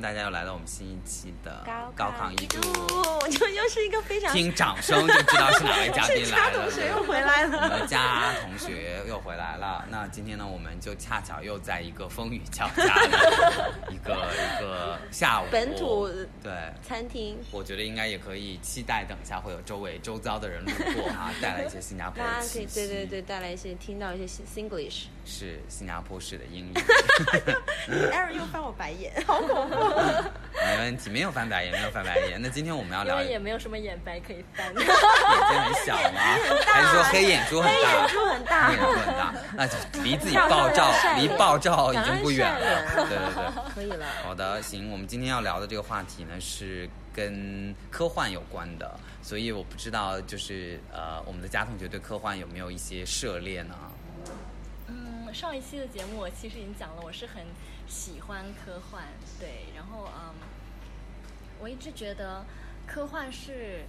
大家又来到我们新一期的高考一度，就又是一个非常听掌声就知道是哪位嘉宾来了。同学又回来了，我们家同学又回来了。那今天呢，我们就恰巧又在一个风雨交加的 一个一个下午，本土对餐厅，我觉得应该也可以期待，等一下会有周围周遭的人路过啊，带来一些新加坡的 气息。对对对，带来一些听到一些 Singlish，是新加坡式的英语。Aaron 又翻我白眼，好恐怖。没问题，没有翻白眼，没有翻白眼。那今天我们要聊，因为也没有什么眼白可以翻。眼睛很小吗？还是说黑眼珠很大？黑眼珠很大，黑眼珠很大，那就离自己爆照，离爆照已经不远了。对对对，可以了。好的，行。我们今天要聊的这个话题呢，是跟科幻有关的，所以我不知道，就是呃，我们的佳同学对科幻有没有一些涉猎呢？嗯，上一期的节目我其实已经讲了，我是很。喜欢科幻，对，然后嗯，我一直觉得科幻是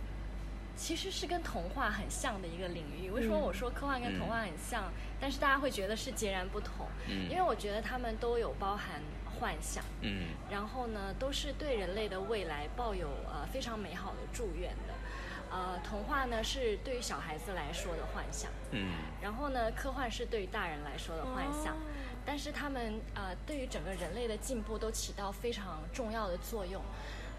其实是跟童话很像的一个领域。为什么我说科幻跟童话很像？但是大家会觉得是截然不同，嗯，因为我觉得他们都有包含幻想，嗯，然后呢，都是对人类的未来抱有呃非常美好的祝愿的。呃，童话呢是对于小孩子来说的幻想，嗯，然后呢，科幻是对于大人来说的幻想。但是他们呃，对于整个人类的进步都起到非常重要的作用。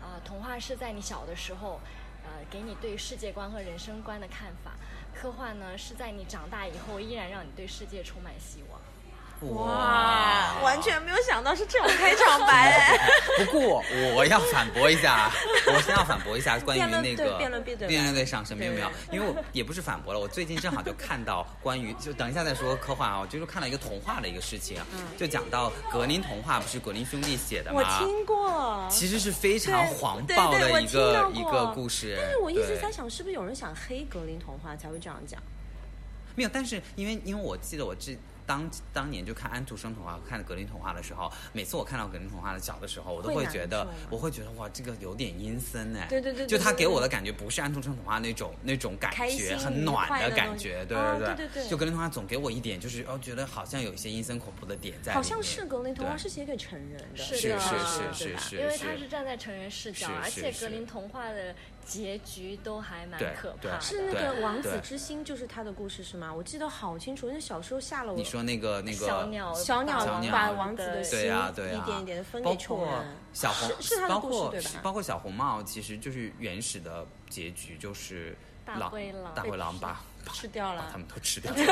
啊，童话是在你小的时候，呃，给你对世界观和人生观的看法；科幻呢，是在你长大以后，依然让你对世界充满希望。哇，完全没有想到是这种开场白。不过我要反驳一下，我先要反驳一下关于那个辩论辩论辩论对上升，没有没有，因为我也不是反驳了，我最近正好就看到关于，就等一下再说科幻啊，我就是看了一个童话的一个事情，就讲到格林童话，不是格林兄弟写的吗？我听过，其实是非常黄暴的一个一个故事。但是我一直在想，是不是有人想黑格林童话才会这样讲？没有，但是因为因为我记得我这。当当年就看安徒生童话、看格林童话的时候，每次我看到格林童话的小的时候，我都会觉得，我会觉得哇，这个有点阴森哎。对对对。就他给我的感觉不是安徒生童话那种那种感觉，很暖的感觉，对对对对对。就格林童话总给我一点就是哦，觉得好像有一些阴森恐怖的点在。好像是格林童话是写给成人的，是是是是是，因为他是站在成人视角，而且格林童话的。结局都还蛮可怕，是那个王子之心，就是他的故事是吗？我记得好清楚，那小时候吓了我。那个那个小鸟，小鸟把王子的心一点一点的分给穷人。小红是他的故事对吧？包括小红帽，其实就是原始的结局，就是大灰狼，大灰狼把吃掉了，把他们都吃掉了。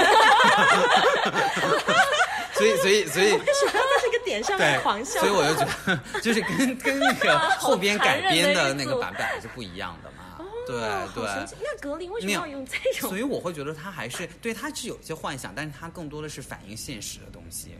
所以，所以，所以，为什么在这个点上面狂笑？所以我就觉得，就是跟跟那个后边改编的那个版本还是不一样的嘛。对对。那格林为什么要用这种？所以我会觉得他还是对他是有一些幻想，但是他更多的是反映现实的东西。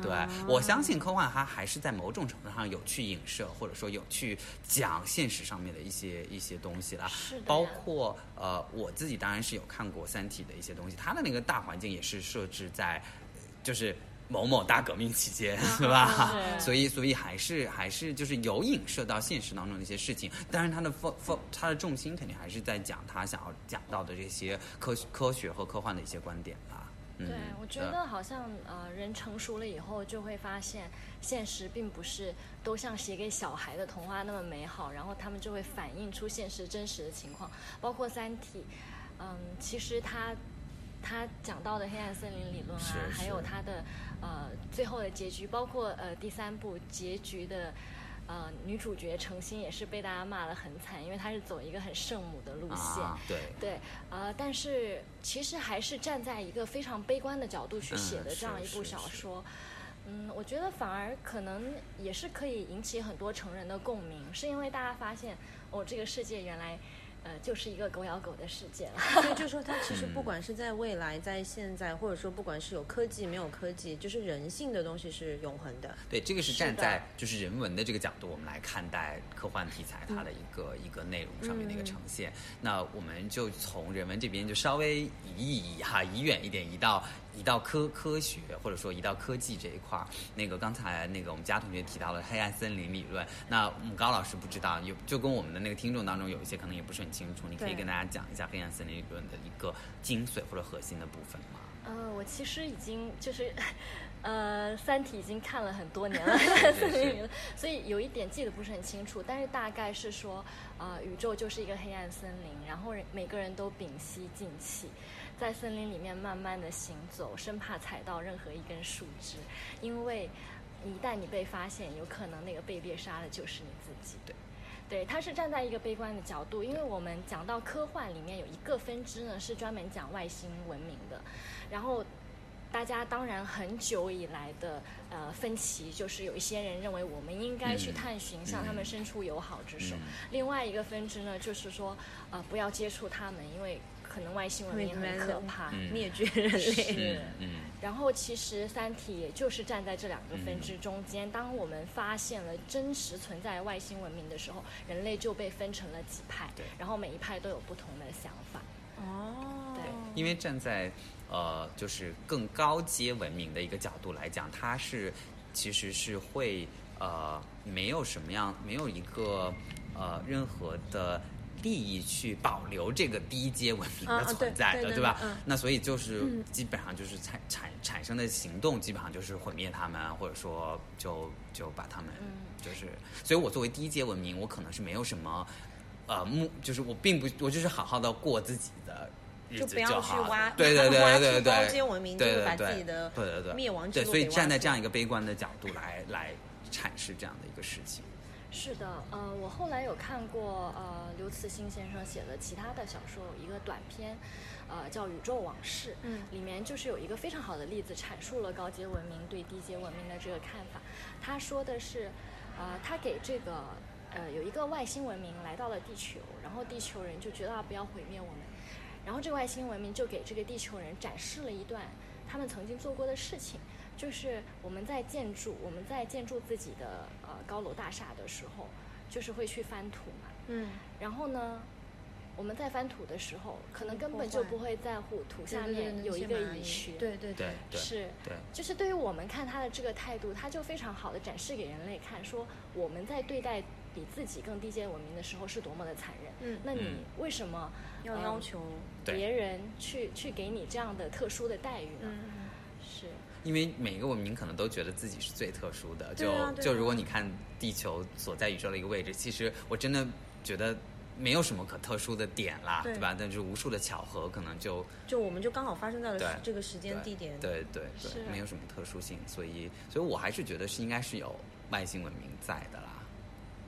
对，我相信科幻它还是在某种程度上有去影射，或者说有去讲现实上面的一些一些东西啦。是的。包括呃，我自己当然是有看过《三体》的一些东西，它的那个大环境也是设置在。就是某某大革命期间，是吧？所以，所以还是还是就是有影射到现实当中的一些事情。但是，他的 f o 他的重心肯定还是在讲他想要讲到的这些科科学和科幻的一些观点吧。对，我觉得好像呃，人成熟了以后就会发现，现实并不是都像写给小孩的童话那么美好，然后他们就会反映出现实真实的情况。包括《三体》，嗯，其实它。他讲到的黑暗森林理论啊，还有他的呃最后的结局，包括呃第三部结局的呃女主角程心也是被大家骂得很惨，因为她是走一个很圣母的路线。对对，呃，但是其实还是站在一个非常悲观的角度去写的这样一部小说。嗯，我觉得反而可能也是可以引起很多成人的共鸣，是因为大家发现哦，这个世界原来。呃，就是一个狗咬狗的世界了。所以，就是说，它其实不管是在未来，在现在，或者说不管是有科技没有科技，就是人性的东西是永恒的。对，这个是站在就是人文的这个角度，我们来看待科幻题材它的一个一个内容上面的一个呈现。那我们就从人文这边就稍微移一移哈，移远一点，移到。移到科科学或者说移到科技这一块儿，那个刚才那个我们佳同学提到了黑暗森林理论，那我们高老师不知道，有就跟我们的那个听众当中有一些可能也不是很清楚，你可以跟大家讲一下黑暗森林理论的一个精髓或者核心的部分吗？呃，我其实已经就是 呃，《三体》已经看了很多年了，所以有一点记得不是很清楚，但是大概是说，呃，宇宙就是一个黑暗森林，然后人每个人都屏息静气，在森林里面慢慢的行走，生怕踩到任何一根树枝，因为一旦你被发现，有可能那个被猎杀的就是你自己。对，对，他是站在一个悲观的角度，因为我们讲到科幻里面有一个分支呢，是专门讲外星文明的，然后。大家当然很久以来的呃分歧，就是有一些人认为我们应该去探寻，向他们伸出友好之手；另外一个分支呢，就是说呃不要接触他们，因为可能外星文明很可怕，灭绝人类。嗯。然后其实《三体》也就是站在这两个分支中间，当我们发现了真实存在外星文明的时候，人类就被分成了几派，然后每一派都有不同的想法。哦。对，因为站在。呃，就是更高阶文明的一个角度来讲，它是其实是会呃没有什么样，没有一个呃任何的利益去保留这个低阶文明的存在的，对吧？那所以就是基本上就是产产产生的行动，基本上就是毁灭他们，或者说就就把他们就是，所以我作为低阶文明，我可能是没有什么呃目，就是我并不我就是好好的过自己的。就不要去挖，对对 对对对对，高阶文明就是把自己的对对对灭亡对，所以站在这样一个悲观的角度来来阐释这样的一个事情。是的，呃，我后来有看过呃刘慈欣先生写的其他的小说，有一个短篇，呃叫《宇宙往事》，嗯，里面就是有一个非常好的例子，阐述了高阶文明对低阶文明的这个看法。他说的是，呃，他给这个呃有一个外星文明来到了地球，然后地球人就觉得啊不要毁灭我们。然后这个外星文明就给这个地球人展示了一段他们曾经做过的事情，就是我们在建筑我们在建筑自己的呃高楼大厦的时候，就是会去翻土嘛。嗯。然后呢，我们在翻土的时候，可能根本就不会在乎土下面有一个蚁穴。对对对。是。对。就是对于我们看他的这个态度，他就非常好的展示给人类看，说我们在对待比自己更低阶文明的时候是多么的残忍。嗯。那你为什么？要要求别人去去给你这样的特殊的待遇呢？是，因为每个文明可能都觉得自己是最特殊的。就就如果你看地球所在宇宙的一个位置，其实我真的觉得没有什么可特殊的点啦，对吧？但是无数的巧合，可能就就我们就刚好发生在了这个时间地点。对对对，没有什么特殊性，所以所以我还是觉得是应该是有外星文明在的啦。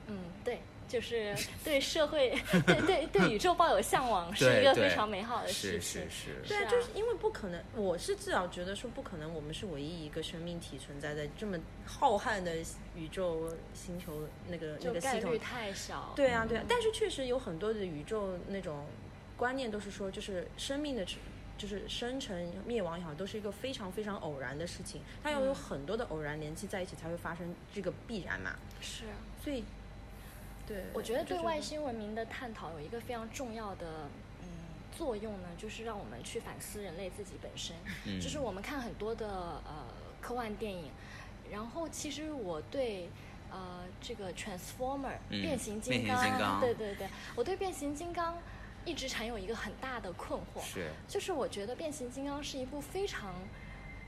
嗯，对。就是对社会、对对对宇宙抱有向往，是一个非常美好的事情。是是是。对啊，就是因为不可能，我是至少觉得说不可能，我们是唯一一个生命体存在在这么浩瀚的宇宙星球那个那个系统。太小。对啊对啊，但是确实有很多的宇宙那种观念都是说，就是生命的，就是生成灭亡也好，都是一个非常非常偶然的事情。它要有很多的偶然联系在一起，才会发生这个必然嘛。是。所以。对，我觉得对外星文明的探讨有一个非常重要的嗯作用呢，就是让我们去反思人类自己本身。嗯，就是我们看很多的呃科幻电影，然后其实我对呃这个 Transformer 变形金刚，对对对，我对变形金刚一直产有一个很大的困惑，是，就是我觉得变形金刚是一部非常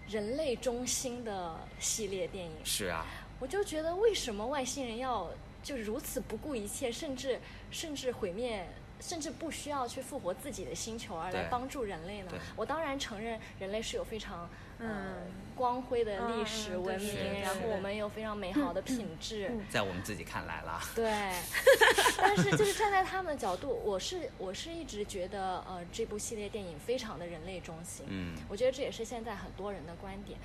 人类中心的系列电影。是啊，我就觉得为什么外星人要就如此不顾一切，甚至甚至毁灭，甚至不需要去复活自己的星球而来帮助人类呢？我当然承认人类是有非常嗯光辉的历史文明，然后我们有非常美好的品质，在我们自己看来啦。对，但是就是站在他们的角度，我是我是一直觉得呃这部系列电影非常的人类中心。嗯，我觉得这也是现在很多人的观点。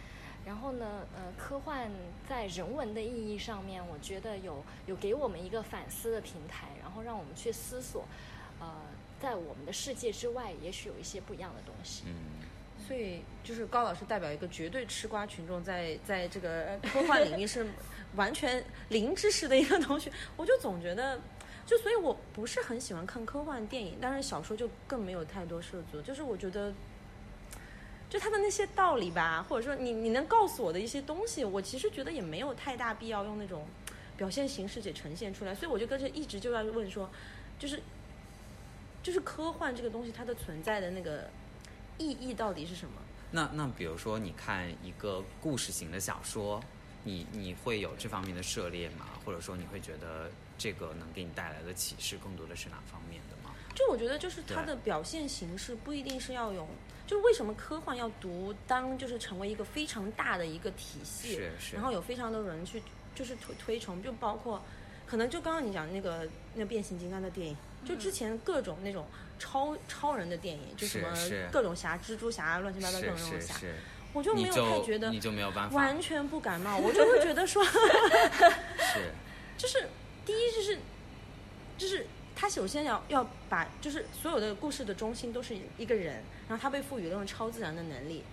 然后呢，呃，科幻在人文的意义上面，我觉得有有给我们一个反思的平台，然后让我们去思索，呃，在我们的世界之外，也许有一些不一样的东西。嗯，所以就是高老师代表一个绝对吃瓜群众，在在这个科幻领域是完全零知识的一个同学，我就总觉得，就所以我不是很喜欢看科幻电影，但是小说就更没有太多涉足，就是我觉得。就他的那些道理吧，或者说你你能告诉我的一些东西，我其实觉得也没有太大必要用那种表现形式给呈现出来，所以我就跟着一直就要问说，就是就是科幻这个东西它的存在的那个意义到底是什么？那那比如说，你看一个故事型的小说，你你会有这方面的涉猎吗？或者说，你会觉得这个能给你带来的启示更多的是哪方面的吗？就我觉得，就是它的表现形式不一定是要有，就是为什么科幻要读，当就是成为一个非常大的一个体系，是是。然后有非常多人去就是推推崇，就包括可能就刚刚你讲那个那变形金刚的电影，就之前各种那种超超人的电影，就什么各种侠、蜘蛛侠乱七八糟各种那种侠，我就没有太觉得你就没有办法，完全不感冒，我就会觉得说。是。就是第一就是就是他首先要要把就是所有的故事的中心都是一个人，然后他被赋予了那种超自然的能力，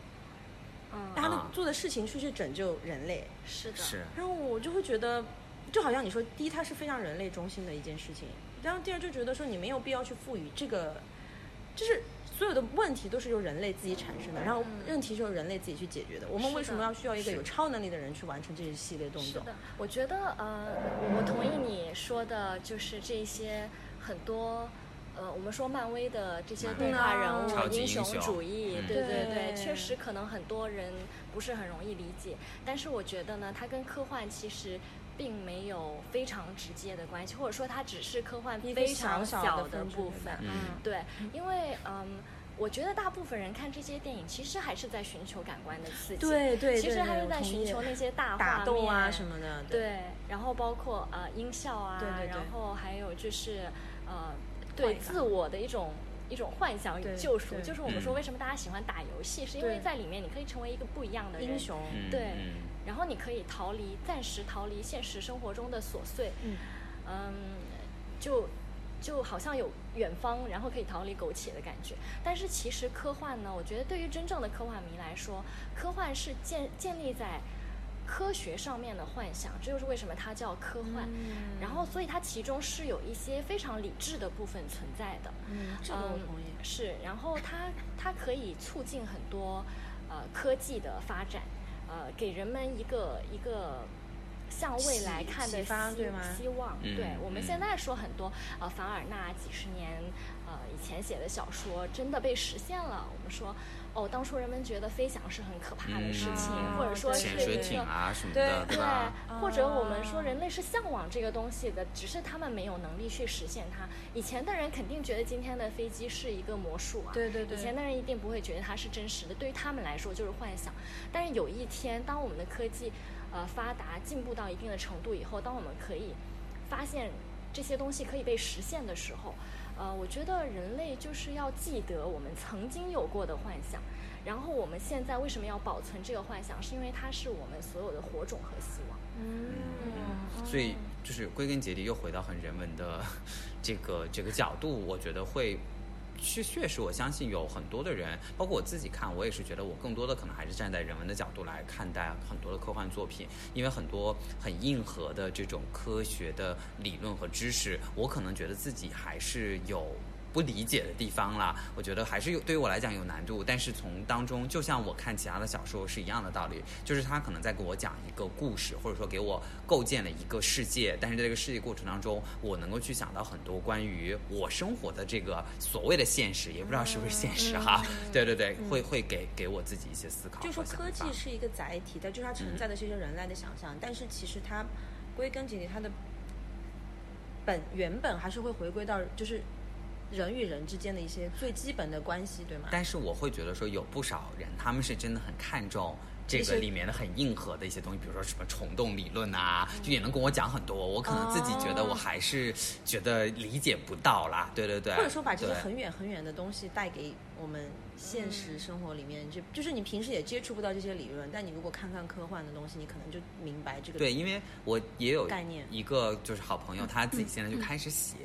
嗯，他的啊做的事情是去拯救人类，是的，是然后我就会觉得，就好像你说，第一它是非常人类中心的一件事情，然后第二就觉得说你没有必要去赋予这个，就是。所有的问题都是由人类自己产生的，然后问题是由人类自己去解决的。我们为什么要需要一个有超能力的人去完成这一系列动作？是的，我觉得呃，我同意你说的，就是这些很多。呃，我们说漫威的这些动画人物、英雄英雄主义，嗯对对对确实可能很多人不是很容易理解。但是我觉得呢，它跟科幻其实并没有非常直接的关系，或者说它只是科幻非常小小的部分。嗯对，因为嗯，我觉得大部分人看这些电影，其实还是在寻求感官的刺激。对对，其实对对还是在寻求那些大画打斗啊什么的。对，然后包括呃音效啊，对对对然后还有就是呃对自我的一种一种幻想与救赎。就是我们说嗯。为什么大家喜欢打游戏，是因为在里面你可以成为一个不一样的英雄，嗯对嗯。然后你可以逃离，暂时逃离现实生活中的琐碎，嗯。嗯，就就好像有远方，然后可以逃离苟且的感觉。但是其实科幻呢，我觉得对于真正的科幻迷来说，科幻是建建立在科学上面的幻想，这就是为什么它叫科幻。嗯然后，所以它其中是有一些非常理智的部分存在的。嗯，这个我同意。是，然后它它可以促进很多呃科技的发展，呃，给人们一个一个向未来看的希对吗希望。嗯对我们嗯现在说很多呃凡尔纳几十年呃以前写的小说真的被实现了。我们说哦，当初人们觉得飞翔是很可怕的事情，嗯或者说对是潜水一个艇啊什么对的，对吧？，或者我们说人类是向往这个东西的，只是他们没有能力去实现它。以前的人肯定觉得今天的飞机是一个魔术啊，对对对以前的人一定不会觉得它是真实的，对于他们来说就是幻想。但是有一天，当我们的科技呃发达进步到一定的程度以后，当我们可以发现这些东西可以被实现的时候，呃，我觉得人类就是要记得我们曾经有过的幻想。然后我们现在为什么要保存这个幻想？是因为它是我们所有的火种和希望。嗯，所以就是归根结底又回到很人文的这个这个角度，我觉得会。确确实，我相信有很多的人，包括我自己看，我也是觉得我更多的可能还是站在人文的角度来看待很多的科幻作品，因为很多很硬核的这种科学的理论和知识，我可能觉得自己还是有不理解的地方啦。我觉得还是有对于我来讲有难度，但是从当中，就像我看其他的小说是一样的道理，就是他可能在给我讲一个故事，或者说给我构建了一个世界，但是在这个世界过程当中，我能够去想到很多关于我生活的这个所谓的现实，也不知道是不是现实哈。对对对，会会给给我自己一些思考就。说科技是一个载体，它就是它承载的是一些人类的想象，但是其实它归根结底，它的本原本还是会回归到就是人与人之间的一些最基本的关系，对吗？但是我会觉得说，有不少人他们是真的很看重这个里面的很硬核的一些东西，比如说什么虫洞理论啊，就也能跟我讲很多。我可能自己觉得我还是觉得理解不到啦。对对对，或者说把这些很远很远的东西带给我们现实生活里面，就就是你平时也接触不到这些理论，但你如果看看科幻的东西，你可能就明白这个对，因为我也有概念一个就是好朋友，他自己现在就开始写。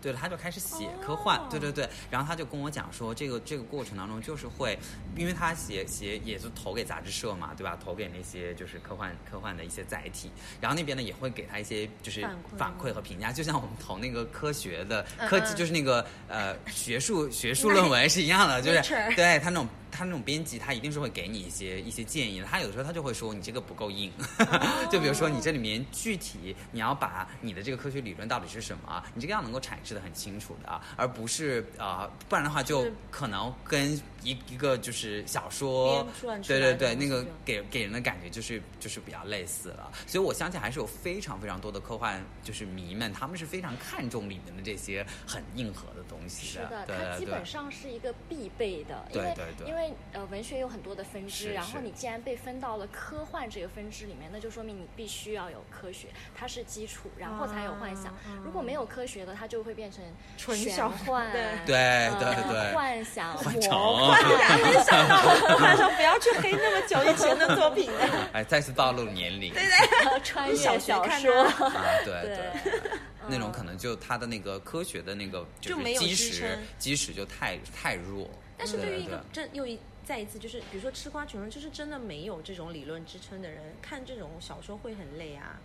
对了，他就开始写科幻，哦。对对对，然后他就跟我讲说，这个这个过程当中就是会，因为他写写也是投给杂志社嘛，对吧？投给那些就是科幻科幻的一些载体，然后那边呢也会给他一些就是反馈和评价，就像我们投那个科学的嗯科技，嗯就是那个呃学术学术 论文是一样的，就是对他那种他那种编辑，他一定是会给你一些一些建议的。他有的时候他就会说你这个不够硬，就比如说你这里面具体你要把你的这个科学理论到底是什么，你这个要能够阐释的很清楚的，而不是呃，不然的话就可能跟一一个就是小说对对对，那个给给人的感觉就是就是比较类似了。所以我相信还是有非常非常多的科幻就是迷们，他们是非常看重里面的这些很硬核的东西是的，对对对它基本。上是一个必备的，因为对对对因为呃文学有很多的分支，然后你既然被分到了科幻这个分支里面，那就说明你必须要有科学，它是基础，然后才有幻想。啊如果没有科学的，它就会变成玄纯小幻，对对呃对对。幻想、魔幻。很想到，我还说不要去黑那么久以前的作品。了。哎，再次暴露年龄。对对。穿越小说，啊，对对对，那种可能就它的那个科学的那个就是没有基石基石就太太弱。但是对于一个真又一再一次就是，比如说吃瓜群众，就是真的没有这种理论支撑的人，看这种小说会很累啊，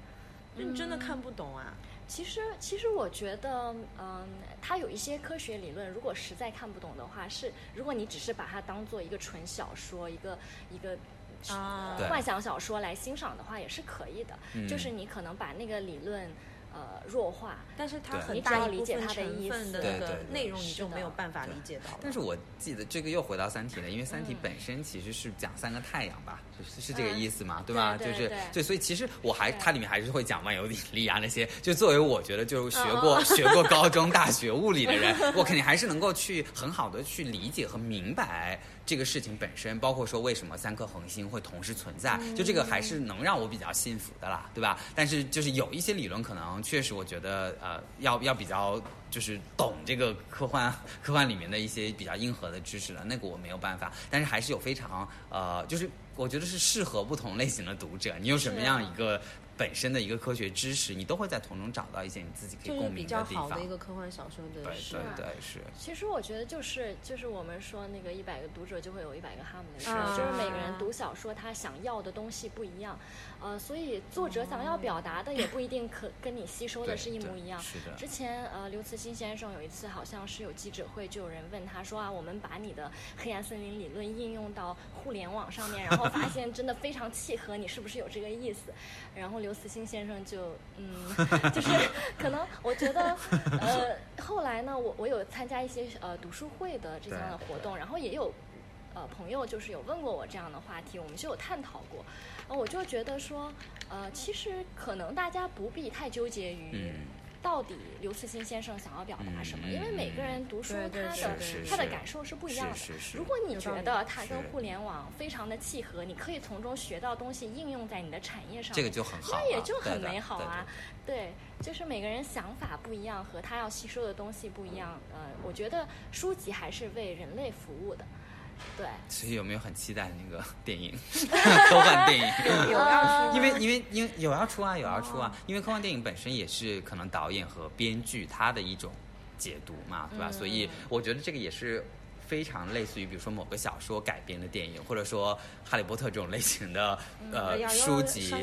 就你真的看不懂啊。其实，其实我觉得，嗯，它有一些科学理论，如果实在看不懂的话，是如果你只是把它当做一个纯小说，一个一个。啊对幻想小说来欣赏的话也是可以的，嗯就是你可能把那个理论，呃，弱化，但是它很大一部分理解它的意思成分的内容，你就没有办法理解到了。但是我记得这个又回到《三体》了，因为《三体嗯》本身其实是讲三个太阳吧，是是这个嗯意思嘛，对吧？就是对所以其实我还它里面还是会讲万有引力啊那些，就作为我觉得就是学过嗯学过高中大学物理的人，我肯定还是能够去很好的去理解和明白这个事情本身，包括说为什么三颗恒星会同时存在，就这个还是能让我比较信服的啦，对吧？但是就是有一些理论可能确实我觉得呃要要比较就是懂这个科幻科幻里面的一些比较硬核的知识了，那个我没有办法，但是还是有非常呃就是我觉得是适合不同类型的读者，你有什么样一个本身的一个科学知识，你都会在从中找到一些你自己可以共就是比鸣地方较好的一。个科幻小说的对是对对是，其实我觉得就是就是我们说那个一百个读者就会有一百个哈姆雷特，啊就是每个人读小说他想要的东西不一样，呃，所以作者想要表达的也不一定可跟你吸收的是一模一样。是的之前呃，刘慈欣先生有一次好像是有记者会，就有人问他说啊，我们把你的黑暗森林理论应用到互联网上面，然后发现真的非常契合，你是不是有这个意思？然后刘慈欣先生就嗯，就是可能我觉得呃，后来呢，我我有参加一些呃读书会的这样的活动，然后也有呃朋友就是有问过我这样的话题，我们就有探讨过。呃我就觉得说，呃，其实可能大家不必太纠结于嗯到底刘慈欣先生想要表达什么，嗯因为每个人读书他的他的感受是不一样的。是是是如果你觉得它跟互联网非常的契合，你可以从中学到东西，应用在你的产业上面，这个就很好了，那也就很美好啊。对对，就是每个人想法不一样，和他要吸收的东西不一样。呃，我觉得书籍还是为人类服务的。对，所以有没有很期待那个 电影，科幻电影？有要出因为因为因为有要出啊，有要出啊，因为科幻电影本身也是可能导演和编剧他的一种解读嘛，对吧？嗯所以我觉得这个也是。非常类似于，比如说某个小说改编的电影，或者说《哈利波特》这种类型的、哎呃书籍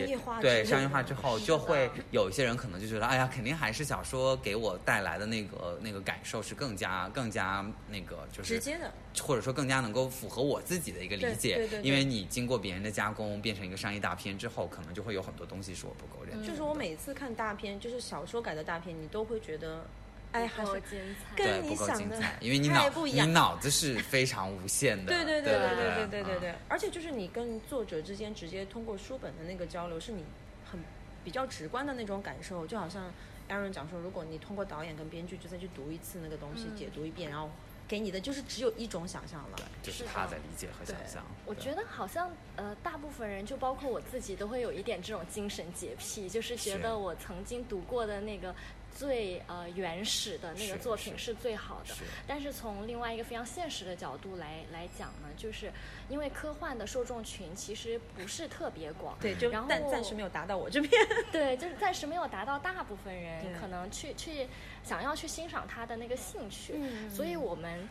对商业化之后，就会有一些人可能就觉得，哎呀，肯定还是小说给我带来的那个那个感受是更加更加那个就是直接的，或者说更加能够符合我自己的一个理解，对对对对。因为你经过别人的加工，变成一个商业大片之后，可能就会有很多东西是我不够认。就是我每次看大片，就是小说改的大片，你都会觉得，哎，还是精彩。跟对不够你想的精彩，因为你太脑你不一样脑子是非常无限的。对对对对对对对对对而且就是你跟作者之间直接通过书本的那个交流，是你很比较直观的那种感受，就好像 Aaron 讲说，如果你通过导演跟编剧就再去读一次那个东西，嗯解读一遍，然后给你的就是只有一种想象了。就是他在理解和想象。我觉得好像呃，大部分人就包括我自己，都会有一点这种精神洁癖，就是觉得我曾经读过的那个最呃原始的那个作品是是最好的。是但是从另外一个非常现实的角度来来讲呢，就是因为科幻的受众群其实不是特别广，对，就然后但暂时没有达到我这边。对，就是暂时没有达到大部分人可能去去想要去欣赏它的那个兴趣，嗯所以我们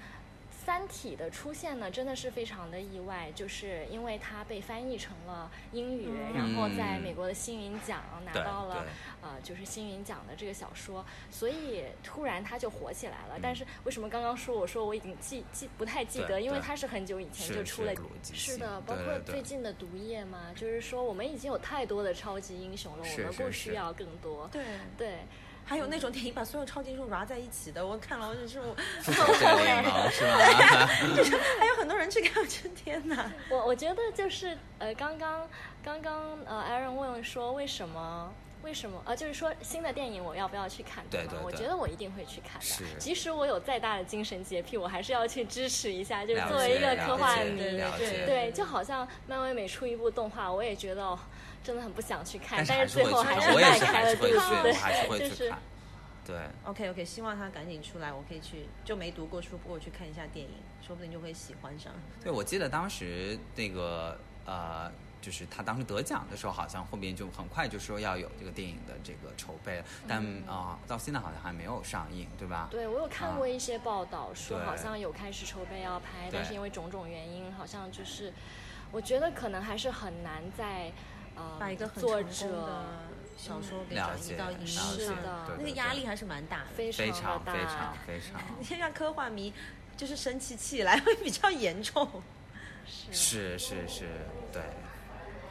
三体》的出现呢，真的是非常的意外，就是因为它被翻译成了英语，然后在美国的星云奖拿到了呃，就是星云奖的这个小说，所以突然它就火起来了。但是为什么刚刚说我说我已经记记不太记得，因为它是很久以前就出了，是的，包括最近的《毒液》嘛，就是说我们已经有太多的超级英雄了，我们不需要更多。对对。还有那种电影把所有超级英雄揉在一起的，我看了，我就是我，是吧？就是还有很多人去看，真天哪！我我觉得就是呃，刚刚刚刚呃，Aaron 问说为什么为什么呃，就是说新的电影我要不要去看？对对，我觉得我一定会去看的。即使我有再大的精神洁癖，我还是要去支持一下。就是作为一个科幻迷，对，就好像漫威每出一部动画，我也觉得。真的很不想去看，但是最后还是迈开了对对，就是对。OK OK，希望他赶紧出来，我可以去，就没读过书，不过去看一下电影，说不定就会喜欢上。对，我记得当时那个呃，就是他当时得奖的时候，好像后面就很快就说要有这个电影的这个筹备，但啊，到现在好像还没有上映，对吧？对，我有看过一些报道说好像有开始筹备要拍，但是因为种种原因，好像就是我觉得可能还是很难在。把一个很成功的小说给转移到影视的，那个压力还是蛮大的，非常非常非常非常。你看，让科幻迷就是生起气来会比较严重。是是是，对。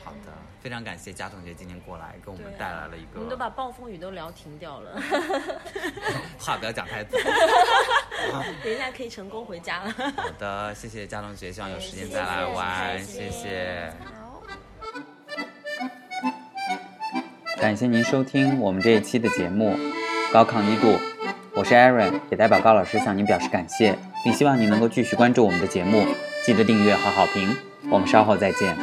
好的，非常感谢佳同学今天过来给我们带来了一个。我们都把暴风雨都聊停掉了。话不要讲太多。等一下可以成功回家了。好的，谢谢佳同学，希望有时间再来玩，谢谢。感谢您收听我们这一期的节目《高亢一度》，我是 Aaron，也代表高老师向您表示感谢，并希望您能够继续关注我们的节目，记得订阅和好评。我们稍后再见。